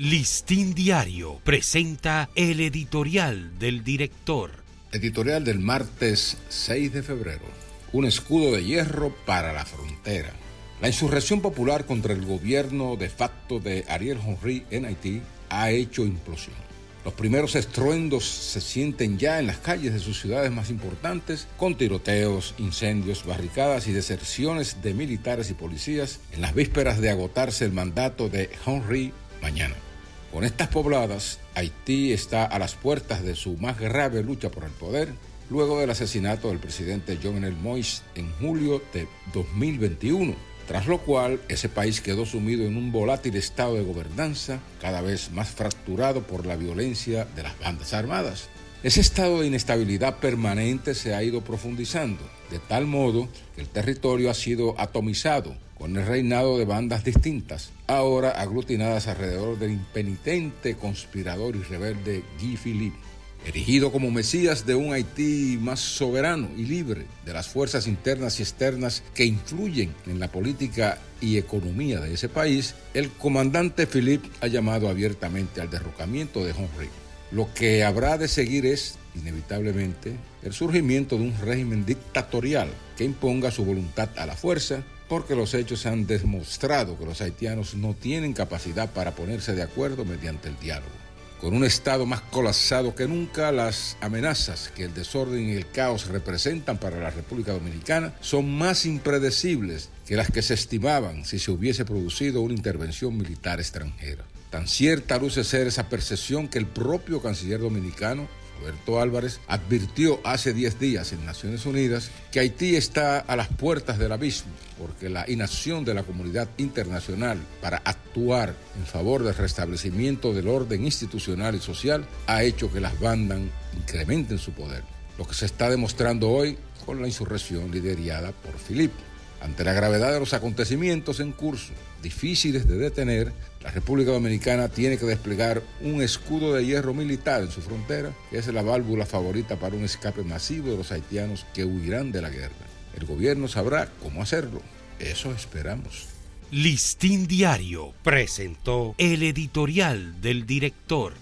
Listín Diario presenta el editorial del director. Editorial del martes 6 de febrero. Un escudo de hierro para la frontera. La insurrección popular contra el gobierno de facto de Ariel Henry en Haití ha hecho implosión. Los primeros estruendos se sienten ya en las calles de sus ciudades más importantes, con tiroteos, incendios, barricadas y deserciones de militares y policías en las vísperas de agotarse el mandato de Henry mañana. Con estas pobladas, Haití está a las puertas de su más grave lucha por el poder, luego del asesinato del presidente Jovenel Moïse en julio de 2021, tras lo cual ese país quedó sumido en un volátil estado de gobernanza, cada vez más fracturado por la violencia de las bandas armadas. Ese estado de inestabilidad permanente se ha ido profundizando, de tal modo que el territorio ha sido atomizado, con el reinado de bandas distintas, ahora aglutinadas alrededor del impenitente conspirador y rebelde Guy Philippe, erigido como Mesías de un Haití más soberano y libre de las fuerzas internas y externas que influyen en la política y economía de ese país, el comandante Philippe ha llamado abiertamente al derrocamiento de Henry. Lo que habrá de seguir es, inevitablemente, el surgimiento de un régimen dictatorial que imponga su voluntad a la fuerza porque los hechos han demostrado que los haitianos no tienen capacidad para ponerse de acuerdo mediante el diálogo. Con un Estado más colapsado que nunca, las amenazas que el desorden y el caos representan para la República Dominicana son más impredecibles que las que se estimaban si se hubiese producido una intervención militar extranjera. Tan cierta luce ser esa percepción que el propio canciller dominicano Roberto Álvarez, advirtió hace 10 días en Naciones Unidas que Haití está a las puertas del abismo porque la inacción de la comunidad internacional para actuar en favor del restablecimiento del orden institucional y social ha hecho que las bandas incrementen su poder. Lo que se está demostrando hoy con la insurrección liderada por Filipe. Ante la gravedad de los acontecimientos en curso, difíciles de detener, la República Dominicana tiene que desplegar un escudo de hierro militar en su frontera, que es la válvula favorita para un escape masivo de los haitianos que huirán de la guerra. El gobierno sabrá cómo hacerlo. Eso esperamos. Listín Diario presentó el editorial del director.